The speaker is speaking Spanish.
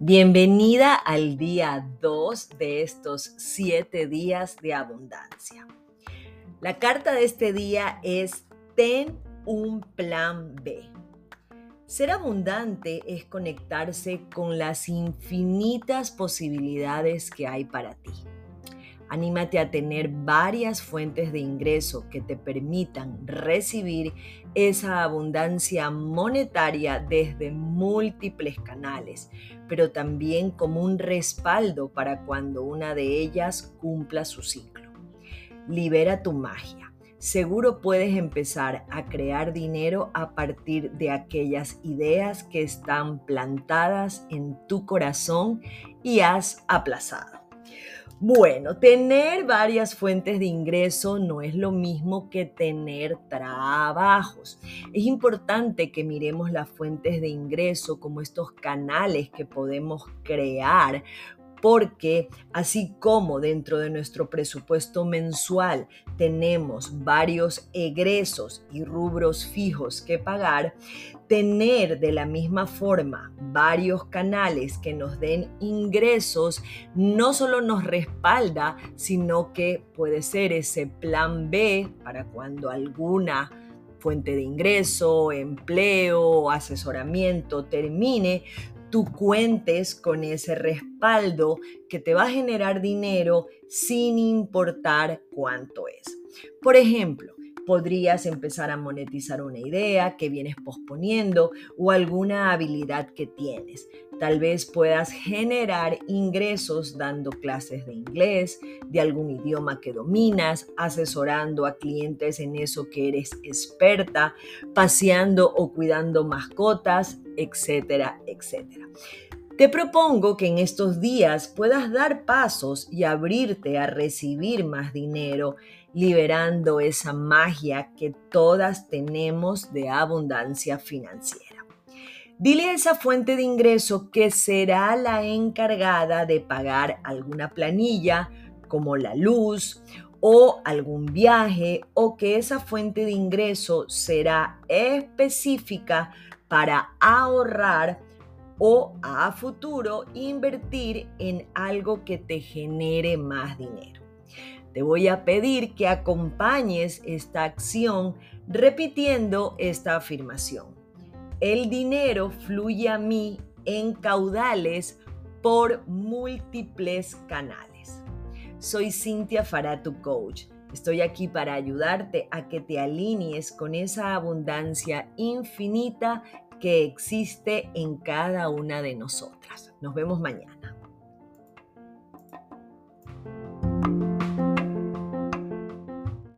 Bienvenida al día 2 de estos 7 días de abundancia. La carta de este día es Ten un plan B. Ser abundante es conectarse con las infinitas posibilidades que hay para ti. Anímate a tener varias fuentes de ingreso que te permitan recibir esa abundancia monetaria desde múltiples canales, pero también como un respaldo para cuando una de ellas cumpla su ciclo. Libera tu magia. Seguro puedes empezar a crear dinero a partir de aquellas ideas que están plantadas en tu corazón y has aplazado. Bueno, tener varias fuentes de ingreso no es lo mismo que tener trabajos. Es importante que miremos las fuentes de ingreso como estos canales que podemos crear porque así como dentro de nuestro presupuesto mensual tenemos varios egresos y rubros fijos que pagar, tener de la misma forma varios canales que nos den ingresos no solo nos respalda, sino que puede ser ese plan B para cuando alguna fuente de ingreso, empleo, asesoramiento termine, tú cuentes con ese respaldo que te va a generar dinero sin importar cuánto es. Por ejemplo, podrías empezar a monetizar una idea que vienes posponiendo o alguna habilidad que tienes. Tal vez puedas generar ingresos dando clases de inglés, de algún idioma que dominas, asesorando a clientes en eso que eres experta, paseando o cuidando mascotas, etcétera, etcétera. Te propongo que en estos días puedas dar pasos y abrirte a recibir más dinero, liberando esa magia que todas tenemos de abundancia financiera. Dile a esa fuente de ingreso que será la encargada de pagar alguna planilla como la luz o algún viaje o que esa fuente de ingreso será específica para ahorrar o a futuro invertir en algo que te genere más dinero. Te voy a pedir que acompañes esta acción repitiendo esta afirmación. El dinero fluye a mí en caudales por múltiples canales. Soy Cintia Fará, tu coach. Estoy aquí para ayudarte a que te alinees con esa abundancia infinita que existe en cada una de nosotras. Nos vemos mañana.